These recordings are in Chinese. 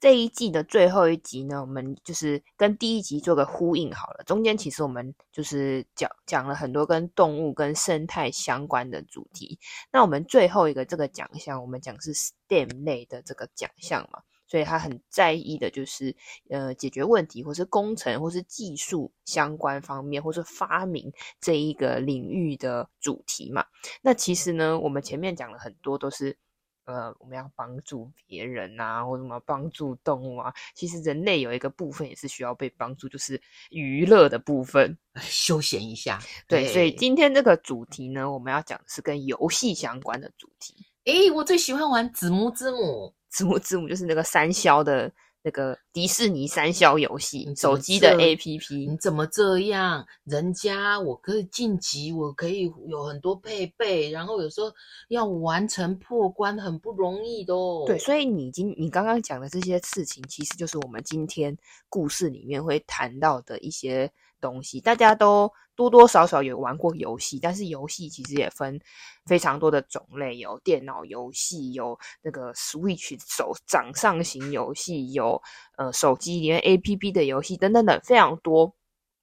这一季的最后一集呢，我们就是跟第一集做个呼应好了。中间其实我们就是讲讲了很多跟动物、跟生态相关的主题。那我们最后一个这个奖项，我们讲是 STEM 类的这个奖项嘛，所以他很在意的就是呃解决问题，或是工程，或是技术相关方面，或是发明这一个领域的主题嘛。那其实呢，我们前面讲了很多都是。呃，我们要帮助别人啊，或者什么帮助动物啊。其实人类有一个部分也是需要被帮助，就是娱乐的部分，休闲一下。对，所以今天这个主题呢，我们要讲的是跟游戏相关的主题。诶，我最喜欢玩子母之母，子母之母就是那个三消的。那个迪士尼三消游戏，手机的 APP，你怎么这样？人家我可以晋级，我可以有很多配备，然后有时候要完成破关很不容易的哦。对，所以你今你刚刚讲的这些事情，其实就是我们今天故事里面会谈到的一些。东西大家都多多少少有玩过游戏，但是游戏其实也分非常多的种类，有电脑游戏，有那个 Switch 手掌上型游戏，有呃手机里面 APP 的游戏等等等，非常多。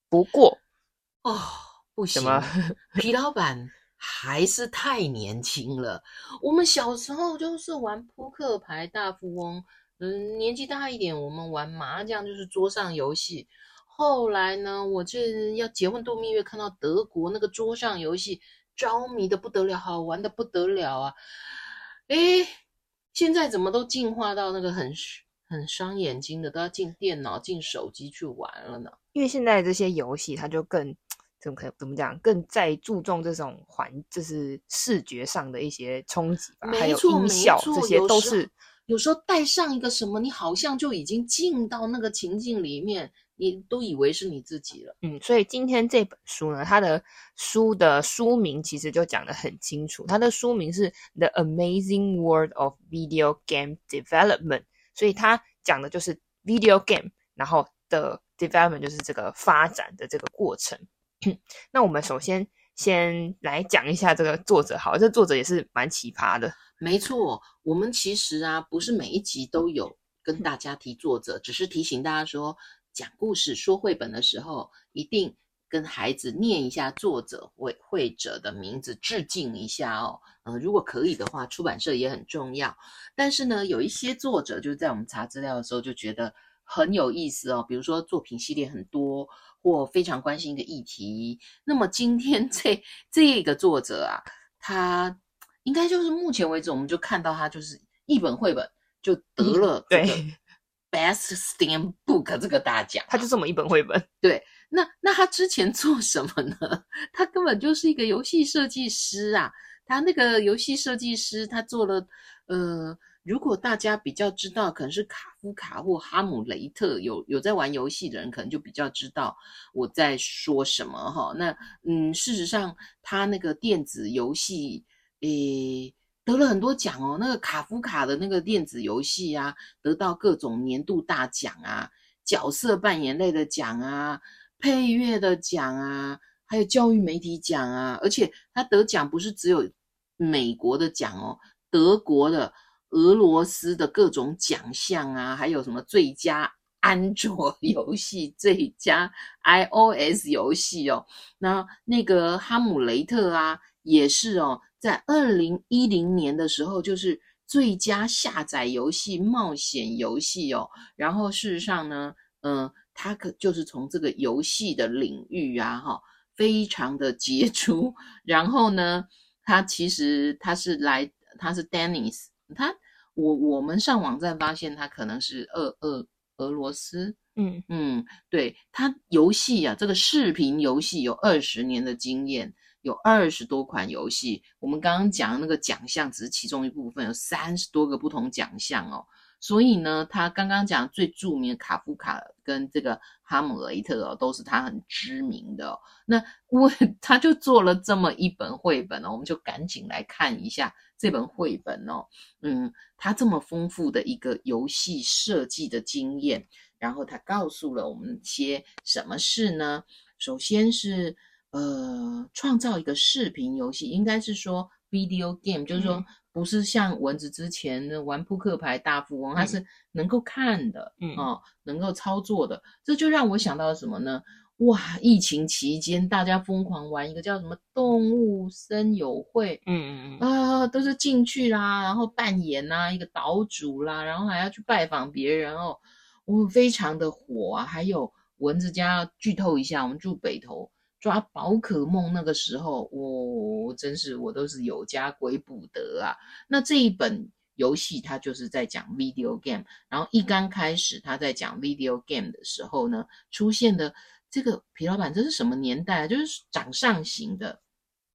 不过哦，不行，皮老板还是太年轻了。我们小时候就是玩扑克牌、大富翁，嗯，年纪大一点，我们玩麻将，就是桌上游戏。后来呢，我这要结婚度蜜月，看到德国那个桌上游戏，着迷的不得了，好玩的不得了啊！诶，现在怎么都进化到那个很很伤眼睛的，都要进电脑、进手机去玩了呢？因为现在这些游戏，它就更怎么可怎么讲，更在注重这种环，就是视觉上的一些冲击吧，还有音效，这些都是有时候带上一个什么，你好像就已经进到那个情境里面。你都以为是你自己了，嗯，所以今天这本书呢，它的书的书名其实就讲得很清楚，它的书名是《The Amazing World of Video Game Development》，所以它讲的就是 video game，然后的 development 就是这个发展的这个过程。那我们首先先来讲一下这个作者，好，这作者也是蛮奇葩的。没错，我们其实啊，不是每一集都有跟大家提作者，只是提醒大家说。讲故事、说绘本的时候，一定跟孩子念一下作者、绘绘者的名字，致敬一下哦。嗯、呃，如果可以的话，出版社也很重要。但是呢，有一些作者就在我们查资料的时候就觉得很有意思哦。比如说作品系列很多，或非常关心一个议题。那么今天 这这个作者啊，他应该就是目前为止，我们就看到他就是一本绘本就得了、这个、对。Best STEM Book 这个大奖，他就这么一本绘本。对，那那他之前做什么呢？他根本就是一个游戏设计师啊！他那个游戏设计师，他做了呃，如果大家比较知道，可能是卡夫卡或哈姆雷特，有有在玩游戏的人，可能就比较知道我在说什么哈。那嗯，事实上，他那个电子游戏，诶。得了很多奖哦，那个卡夫卡的那个电子游戏啊，得到各种年度大奖啊，角色扮演类的奖啊，配乐的奖啊，还有教育媒体奖啊，而且他得奖不是只有美国的奖哦，德国的、俄罗斯的各种奖项啊，还有什么最佳 安卓游戏、最佳 iOS 游戏哦，那那个哈姆雷特啊，也是哦。在二零一零年的时候，就是最佳下载游戏、冒险游戏哦。然后事实上呢，嗯、呃，他可就是从这个游戏的领域啊，哈，非常的杰出。然后呢，他其实他是来，他是 Dennis，他我我们上网站发现他可能是俄俄俄罗斯，嗯嗯，对，他游戏啊，这个视频游戏有二十年的经验。有二十多款游戏，我们刚刚讲的那个奖项只是其中一部分，有三十多个不同奖项哦。所以呢，他刚刚讲最著名的卡夫卡跟这个哈姆雷特哦，都是他很知名的。那我 他就做了这么一本绘本哦，我们就赶紧来看一下这本绘本哦。嗯，他这么丰富的一个游戏设计的经验，然后他告诉了我们些什么事呢？首先是呃，创造一个视频游戏，应该是说 video game，就是说。不是像蚊子之前的玩扑克牌大富翁，它是能够看的，嗯哦，能够操作的，这就让我想到了什么呢？哇，疫情期间大家疯狂玩一个叫什么动物森友会，嗯嗯嗯，啊，都是进去啦，然后扮演啦，一个岛主啦，然后还要去拜访别人哦，我非常的火啊！还有蚊子家剧透一下，我们住北投。抓宝可梦那个时候，我、哦、真是我都是有家归不得啊。那这一本游戏它就是在讲 video game，然后一刚开始他在讲 video game 的时候呢，出现的这个皮老板，这是什么年代啊？就是掌上型的，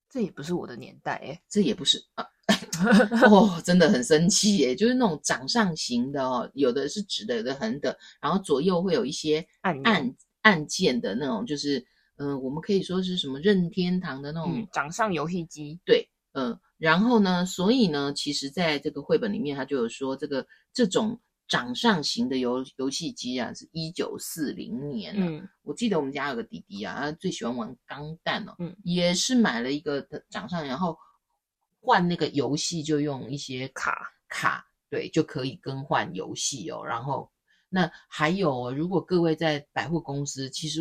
这也不是我的年代诶，这也不是啊。哦，真的很生气耶，就是那种掌上型的哦，有的是直的，有的横的，然后左右会有一些按按按键的那种，就是。嗯、呃，我们可以说是什么任天堂的那种、嗯、掌上游戏机，对，嗯、呃，然后呢，所以呢，其实在这个绘本里面，他就有说，这个这种掌上型的游游戏机啊，是一九四零年了。嗯，我记得我们家有个弟弟啊，他最喜欢玩钢弹哦，嗯，也是买了一个掌上，然后换那个游戏就用一些卡卡，对，就可以更换游戏哦。然后那还有，如果各位在百货公司，其实。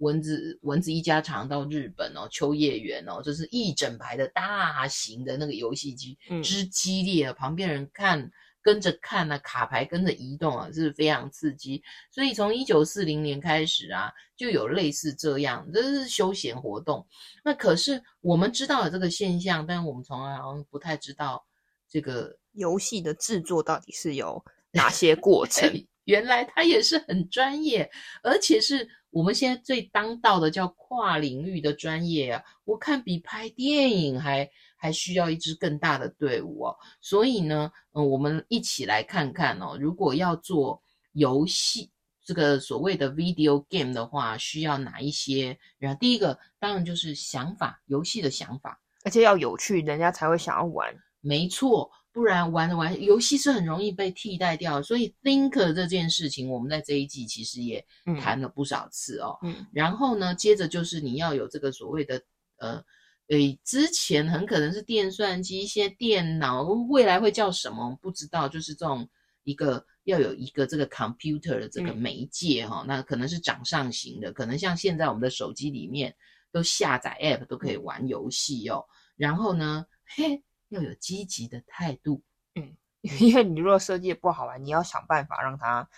蚊子蚊子一家常到日本哦，秋叶原哦，就是一整排的大型的那个游戏机，嗯，之激烈啊，旁边人看跟着看啊，卡牌跟着移动啊，是非常刺激。所以从一九四零年开始啊，就有类似这样，这是休闲活动。那可是我们知道了这个现象，但我们从来好像不太知道这个游戏的制作到底是有 哪些过程。原来他也是很专业，而且是。我们现在最当道的叫跨领域的专业啊，我看比拍电影还还需要一支更大的队伍哦。所以呢，嗯，我们一起来看看哦，如果要做游戏，这个所谓的 video game 的话，需要哪一些？然后第一个当然就是想法，游戏的想法，而且要有趣，人家才会想要玩。没错。不然玩着玩游戏是很容易被替代掉，所以 thinker 这件事情，我们在这一季其实也谈了不少次哦。嗯，然后呢，接着就是你要有这个所谓的呃，诶，之前很可能是电算机、一些电脑，未来会叫什么不知道，就是这种一个要有一个这个 computer 的这个媒介哈、哦，那可能是掌上型的，可能像现在我们的手机里面都下载 app 都可以玩游戏哦。然后呢，嘿。要有积极的态度，嗯，因为你如果设计的不好玩，你要想办法让他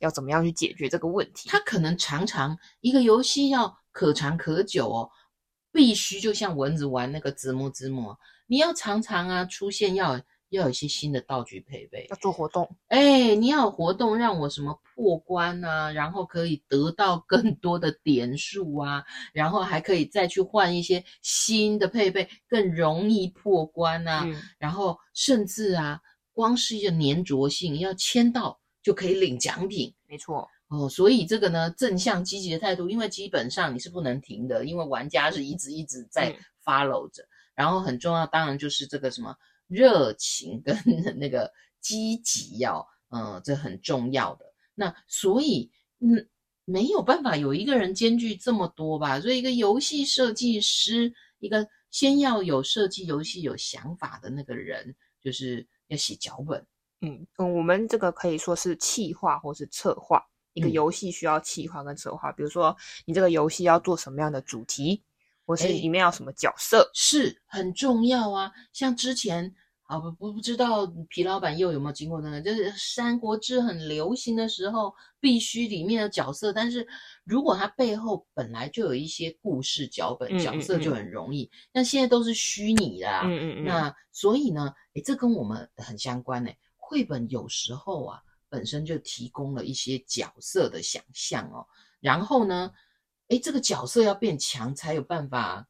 要怎么样去解决这个问题。他可能常常一个游戏要可长可久哦，必须就像蚊子玩那个子母子母，你要常常啊出现要。要有一些新的道具配备，要做活动。哎，你要有活动，让我什么破关啊，然后可以得到更多的点数啊，然后还可以再去换一些新的配备，更容易破关啊。嗯、然后甚至啊，光是一个粘着性，要签到就可以领奖品。没错哦，所以这个呢，正向积极的态度，因为基本上你是不能停的，因为玩家是一直一直在 follow 着。嗯、然后很重要，当然就是这个什么。热情跟 那个积极要，嗯，这很重要的。那所以，嗯，没有办法有一个人兼具这么多吧？所以，一个游戏设计师，一个先要有设计游戏有想法的那个人，就是要写脚本。嗯嗯，我们这个可以说是企划或是策划。一个游戏需要企划跟策划，嗯，比如说你这个游戏要做什么样的主题。或是里面要什么角色，是很重要啊。像之前，啊不不不知道皮老板又有没有经过那个，就是《三国志》很流行的时候，必须里面的角色。但是如果它背后本来就有一些故事脚本，角色就很容易。那、现在都是虚拟的啊。嗯嗯嗯。那所以呢，诶，这跟我们很相关诶。绘本有时候啊，本身就提供了一些角色的想象哦。然后呢，诶，这个角色要变强，才有办法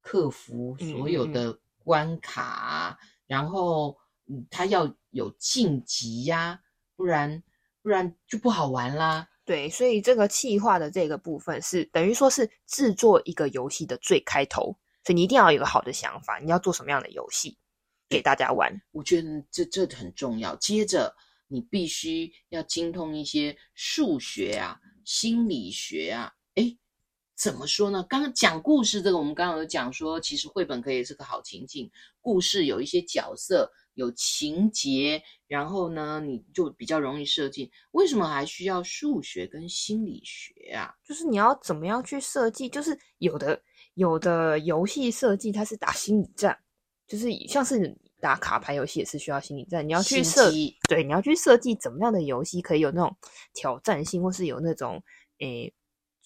克服所有的关卡，嗯嗯嗯，然后，嗯，他要有晋级呀，不然不然就不好玩啦。对，所以这个企划的这个部分是等于说是制作一个游戏的最开头，所以你一定要有一个好的想法，你要做什么样的游戏给大家玩？我觉得这这很重要。接着你必须要精通一些数学啊、心理学啊。诶，怎么说呢？刚刚讲故事这个，我们刚刚有讲说，其实绘本可以是个好情境，故事有一些角色。有情节，然后呢，你就比较容易设计。为什么还需要数学跟心理学啊？就是你要怎么样去设计？就是有的有的游戏设计它是打心理战，就是像是打卡牌游戏也是需要心理战。你要去设计，对，你要去设计怎么样的游戏可以有那种挑战性，或是有那种诶，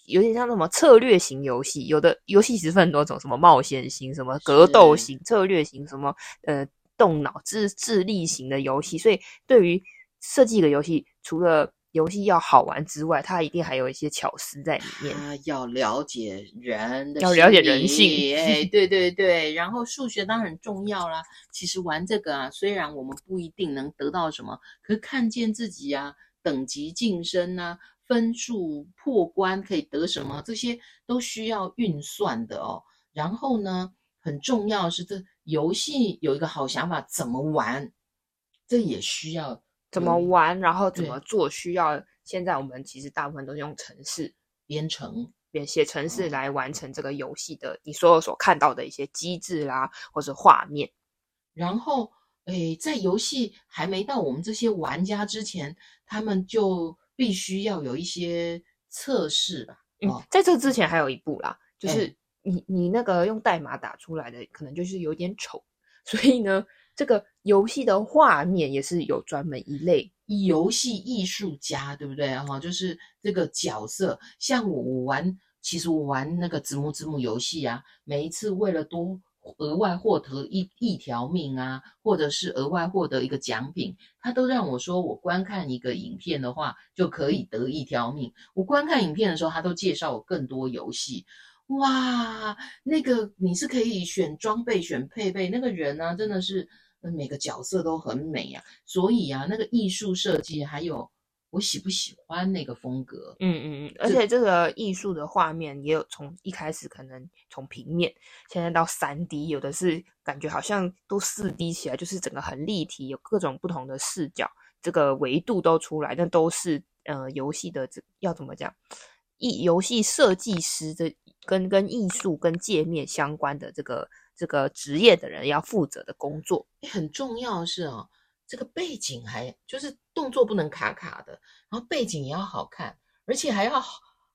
有点像什么策略型游戏。有的游戏其实分很多种，什么冒险型、什么格斗型、策略型，什么呃。动脑智智力型的游戏，所以对于设计一个游戏，除了游戏要好玩之外，它一定还有一些巧思在里面。要了解人的，要了解人性。哎，对对对。然后数学当然很重要啦。其实玩这个啊，虽然我们不一定能得到什么，可是看见自己啊，等级晋升啊，分数破关可以得什么，这些都需要运算的哦。然后呢，很重要是这。游戏有一个好想法，怎么玩？这也需要怎么玩，然后怎么做？需要现在我们其实大部分都是用程式编程，编写程式来完成这个游戏的你所有所看到的一些机制啦，或者画面。然后，诶，在游戏还没到我们这些玩家之前，他们就必须要有一些测试吧。嗯，在这之前还有一步啦，就是。你你那个用代码打出来的可能就是有点丑，所以呢，这个游戏的画面也是有专门一类游戏艺术家，对不对？哈，就是这个角色，像我玩，其实我玩那个子母子母游戏啊，每一次为了多额外获得一一条命啊，或者是额外获得一个奖品，他都让我说，我观看一个影片的话就可以得一条命。我观看影片的时候，他都介绍我更多游戏。哇，那个你是可以选装备、选配备，那个人呢、啊，真的是每个角色都很美啊。所以啊，那个艺术设计还有我喜不喜欢那个风格，嗯嗯嗯，而且这个艺术的画面也有从一开始可能从平面，现在到三 D，有的是感觉好像都四 D 起来，就是整个很立体，有各种不同的视角，这个维度都出来，那都是呃游戏的这要怎么讲？艺游戏设计师的跟跟艺术跟界面相关的这个这个职业的人要负责的工作，很重要是哦，这个背景还就是动作不能卡卡的，然后背景也要好看，而且还要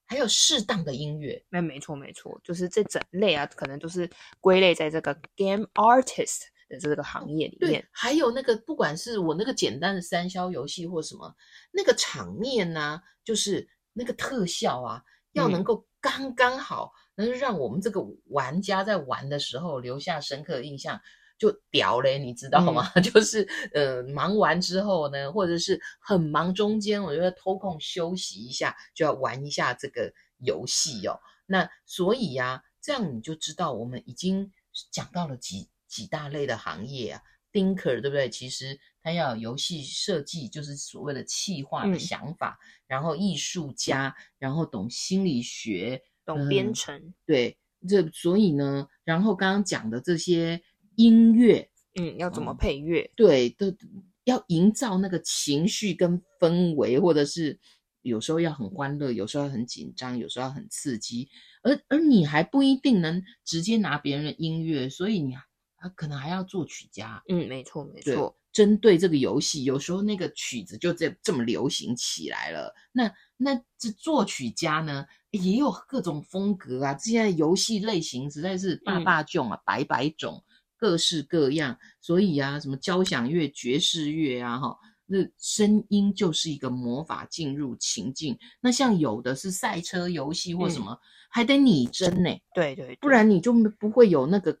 还有适当的音乐。那没错没错，就是这整类啊，可能都是归类在这个 game artist 的这个行业里面。还有那个不管是我那个简单的三消游戏或什么，那个场面呢、啊，就是。那个特效啊，要能够刚刚好，能、嗯、让我们这个玩家在玩的时候留下深刻的印象，就屌嘞，你知道吗？嗯、就是呃，忙完之后呢，或者是很忙中间，我觉得偷空休息一下，就要玩一下这个游戏哦。那所以呀、啊，这样你就知道我们已经讲到了几几大类的行业啊。Thinker 对不对？其实他要有游戏设计，就是所谓的企划的想法，嗯、然后艺术家，然后懂心理学，懂编程，嗯、对，这所以呢，然后刚刚讲的这些音乐，嗯，要怎么配乐？嗯、对，都要营造那个情绪跟氛围，或者是有时候要很欢乐，有时候很紧张，有时候很刺激，而而你还不一定能直接拿别人的音乐，所以你。他可能还要作曲家，嗯，没错没错。针对这个游戏，有时候那个曲子就这这么流行起来了。那那这作曲家呢，也有各种风格啊。现在游戏类型实在是百百种啊，百百种，各式各样。所以啊，什么交响乐、爵士乐啊，哈，那声音就是一个魔法进入情境。那像有的是赛车游戏或什么，嗯、还得拟真呢。对，对对，不然你就不会有那个。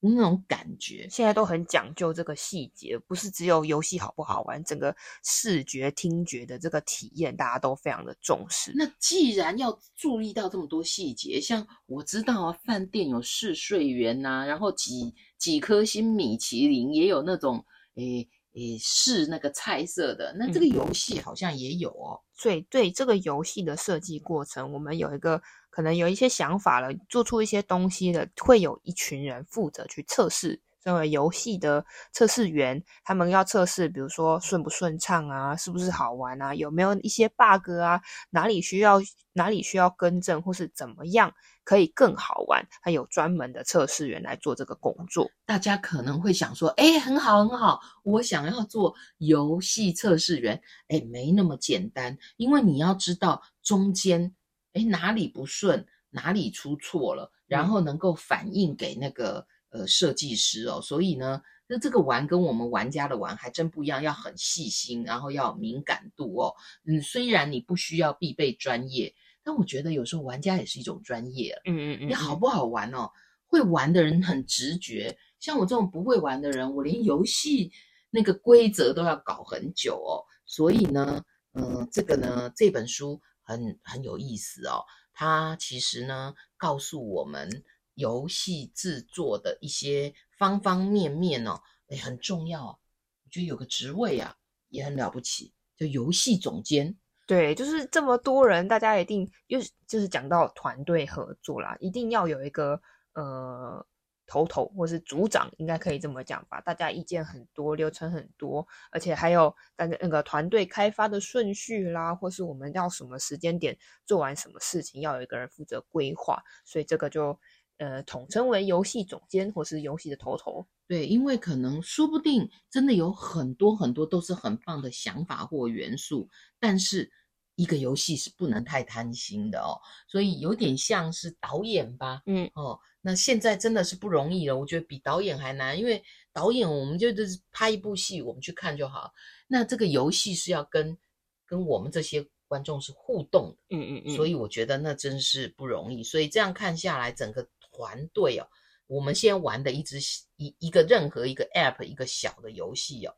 那种感觉，现在都很讲究这个细节，不是只有游戏好不好玩，整个视觉、听觉的这个体验，大家都非常的重视。那既然要注意到这么多细节，像我知道啊，饭店有试睡员呐、啊，然后几几颗星米其林，也有那种诶诶试那个菜色的。那这个游戏好像也有哦。所以对这个游戏的设计过程，我们有一个可能有一些想法了，做出一些东西的，会有一群人负责去测试。作为游戏的测试员，他们要测试，比如说顺不顺畅啊，是不是好玩啊，有没有一些 bug 啊，哪里需要哪里需要更正，或是怎么样可以更好玩，还有专门的测试员来做这个工作。大家可能会想说，哎，很好很好，我想要做游戏测试员，哎，没那么简单，因为你要知道中间，哎，哪里不顺，哪里出错了，然后能够反映给那个。呃，设计师哦，所以呢，那这个玩跟我们玩家的玩还真不一样，要很细心，然后要敏感度哦。嗯，虽然你不需要必备专业，但我觉得有时候玩家也是一种专业。嗯嗯嗯，你好不好玩哦？会玩的人很直觉，像我这种不会玩的人，我连游戏那个规则都要搞很久哦。所以呢，嗯、呃，这个呢，这本书很很有意思哦。它其实呢，告诉我们。游戏制作的一些方方面面哦，诶，很重要。我觉得有个职位啊，也很了不起，就游戏总监。对，就是这么多人，大家一定又就是讲到团队合作啦，一定要有一个呃头头或是组长，应该可以这么讲吧。大家意见很多，流程很多，而且还有大家那个团队开发的顺序啦，或是我们要什么时间点做完什么事情，要有一个人负责规划，所以这个就。呃，统称为游戏总监或是游戏的头头。对，因为可能说不定真的有很多很多都是很棒的想法或元素，但是一个游戏是不能太贪心的哦，所以有点像是导演吧。嗯，哦，那现在真的是不容易了，我觉得比导演还难，因为导演我们就是拍一部戏，我们去看就好。那这个游戏是要跟跟我们这些观众是互动的，嗯嗯嗯，所以我觉得那真是不容易。所以这样看下来，整个。团队哦，我们先玩的一支一一个任何一个 App 一个小的游戏哦，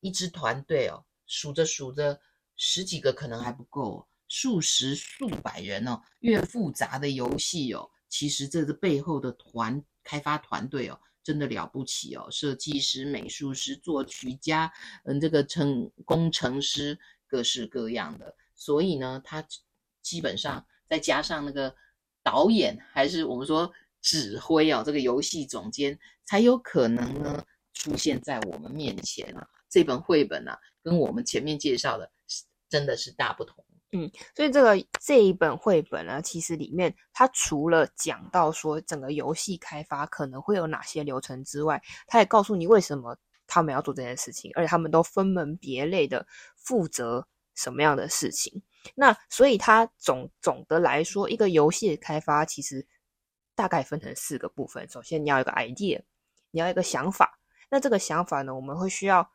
一支团队哦，数着数着十几个可能还不够，数十数百人哦，越复杂的游戏哦，其实这个背后的团开发团队哦，真的了不起哦，设计师、美术师、作曲家，嗯，这个程工程师，各式各样的，所以呢，他基本上再加上那个导演，还是我们说。指挥哦，这个游戏总监才有可能呢出现在我们面前啊。这本绘本啊，跟我们前面介绍的真的是大不同。嗯，所以这个这一本绘本呢，其实里面它除了讲到说整个游戏开发可能会有哪些流程之外，它也告诉你为什么他们要做这件事情，而且他们都分门别类的负责什么样的事情。那所以它总总的来说，一个游戏的开发其实。大概分成四个部分。首先，你要有一个 idea，你要有一个想法。那这个想法呢，我们会需要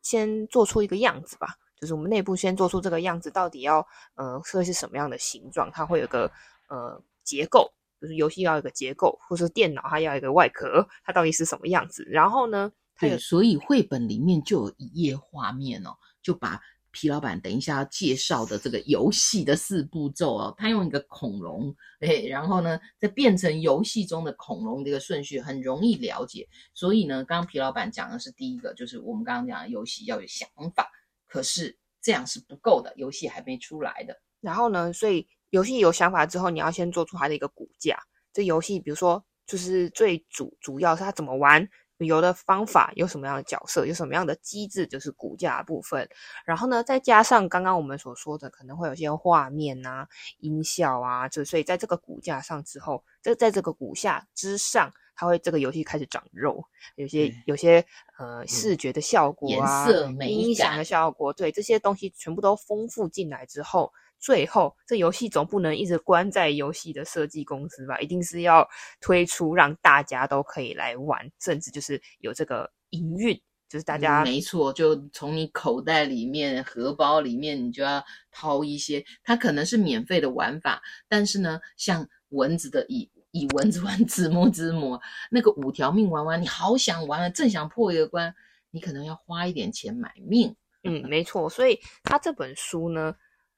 先做出一个样子吧，就是我们内部先做出这个样子，到底要呃会是什么样的形状？它会有个呃结构，就是游戏要有一个结构，或是电脑它要一个外壳，它到底是什么样子？然后呢，它有，所以绘本里面就有一页画面哦，就把。皮老板等一下要介绍的这个游戏的四步骤哦，他用一个恐龙，哎，然后呢，再变成游戏中的恐龙这个顺序很容易了解。所以呢，刚刚皮老板讲的是第一个，就是我们刚刚讲的游戏要有想法，可是这样是不够的，游戏还没出来的。然后呢，所以游戏有想法之后，你要先做出它的一个骨架。这游戏比如说，就是最主主要是它怎么玩。有的方法有什么样的角色，有什么样的机制，就是骨架部分。然后呢，再加上刚刚我们所说的，可能会有些画面啊、音效啊，就所以在这个骨架上之后，这在这个骨架之上，它会这个游戏开始长肉，有些有些呃视觉的效果啊、颜色、美、音响的效果，对这些东西全部都丰富进来之后。最后，这游戏总不能一直关在游戏的设计公司吧？一定是要推出让大家都可以来玩，甚至就是有这个营运，就是大家、嗯、没错，就从你口袋里面、荷包里面，你就要掏一些。它可能是免费的玩法，但是呢，像蚊子的以以蚊子玩子摸之魔，那个五条命玩完，你好想玩啊，正想破一个关，你可能要花一点钱买命。嗯，没错。所以他这本书呢。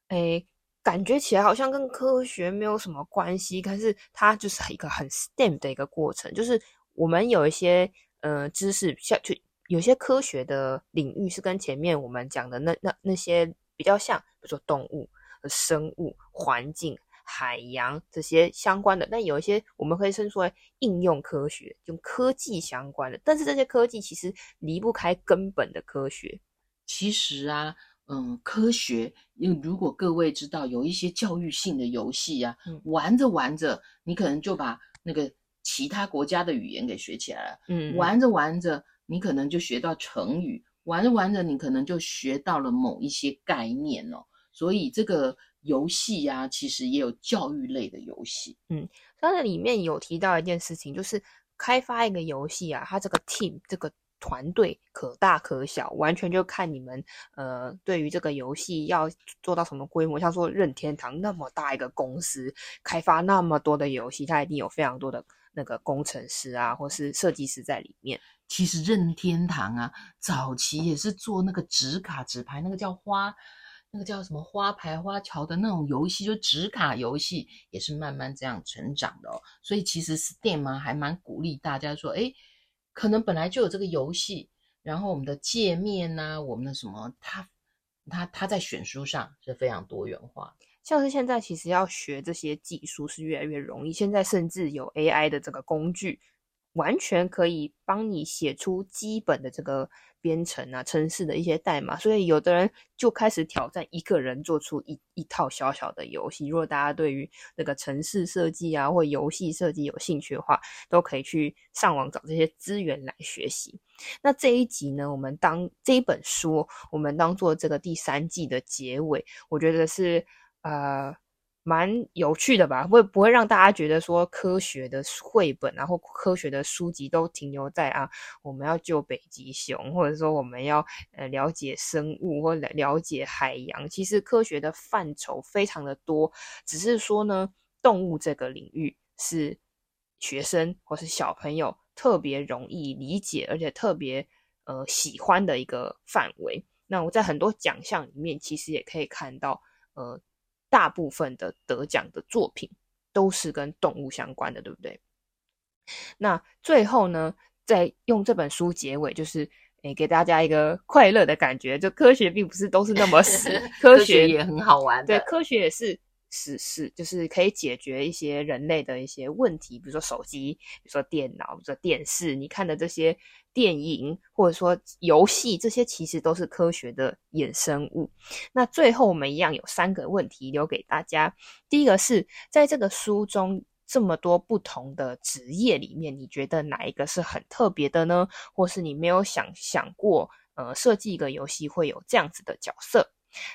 诶，感觉起来好像跟科学没有什么关系，但是它就是一个很 STEM 的一个过程，就是我们有一些呃知识，像就有些科学的领域是跟前面我们讲的那那那些比较像，比如说动物、生物、环境、海洋这些相关的。但有一些我们可以称之为应用科学，就科技相关的。但是这些科技其实离不开根本的科学。其实啊，嗯，科学，因为如果各位知道有一些教育性的游戏啊，嗯、玩着玩着，你可能就把那个其他国家的语言给学起来了。嗯，玩着玩着。你可能就学到成语，玩着玩着，你可能就学到了某一些概念哦。所以这个游戏呀、啊，其实也有教育类的游戏。嗯，刚才里面有提到一件事情，就是开发一个游戏啊，它这个 team 这个团队可大可小，完全就看你们呃对于这个游戏要做到什么规模。像说任天堂那么大一个公司，开发那么多的游戏，它一定有非常多的那个工程师啊，或是设计师在里面。其实任天堂啊，早期也是做那个纸卡纸牌，那个叫花，那个叫什么花牌花桥的那种游戏，就纸卡游戏也是慢慢这样成长的哦。所以其实 Steam 啊，还蛮鼓励大家说，诶，可能本来就有这个游戏，然后我们的界面呐、我们的什么，它它它在选书上是非常多元化。像是现在其实要学这些技术是越来越容易，现在甚至有 AI 的这个工具。完全可以帮你写出基本的这个编程啊、城市的一些代码，所以有的人就开始挑战一个人做出一一套小小的游戏。如果大家对于那个城市设计啊或游戏设计有兴趣的话，都可以去上网找这些资源来学习。那这一集呢，我们当这一本书，我们当做这个第三季的结尾，我觉得是呃。蛮有趣的吧，会不会让大家觉得说科学的绘本然后科学的书籍都停留在啊，我们要救北极熊，或者说我们要呃了解生物或了解海洋。其实科学的范畴非常的多，只是说呢，动物这个领域是学生或是小朋友特别容易理解，而且特别呃喜欢的一个范围。那我在很多奖项里面，其实也可以看到呃。大部分的得奖的作品都是跟动物相关的，对不对？那最后呢，再用这本书结尾，就是诶，给大家一个快乐的感觉。就科学并不是都是那么死，科学也很好玩。对，科学也是。是是，就是可以解决一些人类的一些问题，比如说手机，比如说电脑，比如说电视，你看的这些电影或者说游戏，这些其实都是科学的衍生物。那最后我们一样有三个问题留给大家。第一个是在这个书中这么多不同的职业里面，你觉得哪一个是很特别的呢？或是你没有想想过，呃，设计一个游戏会有这样子的角色？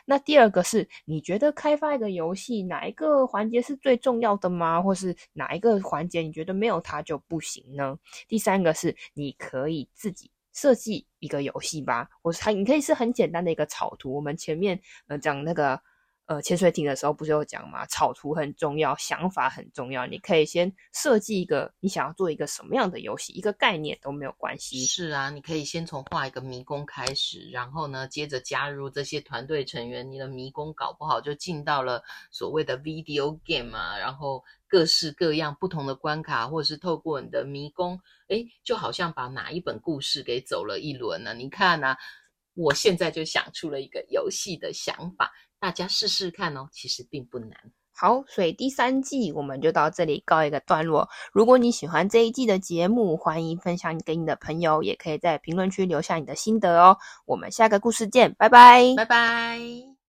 那第二个是，你觉得开发一个游戏哪一个环节是最重要的吗？或是哪一个环节你觉得没有它就不行呢？第三个是，你可以自己设计一个游戏吧，我是它你可以是很简单的一个草图。我们前面呃讲那个。呃，潜水艇的时候不是有讲吗？草图很重要，想法很重要。你可以先设计一个你想要做一个什么样的游戏，一个概念都没有关系。是啊，你可以先从画一个迷宫开始，然后呢，接着加入这些团队成员，你的迷宫搞不好就进到了所谓的 video game 啊，然后各式各样不同的关卡，或者是透过你的迷宫，诶，就好像把哪一本故事给走了一轮呢？你看啊，我现在就想出了一个游戏的想法。大家试试看哦，其实并不难。好，所以第三季我们就到这里告一个段落。如果你喜欢这一季的节目，欢迎分享给你的朋友，也可以在评论区留下你的心得哦。我们下个故事见，拜拜，拜拜。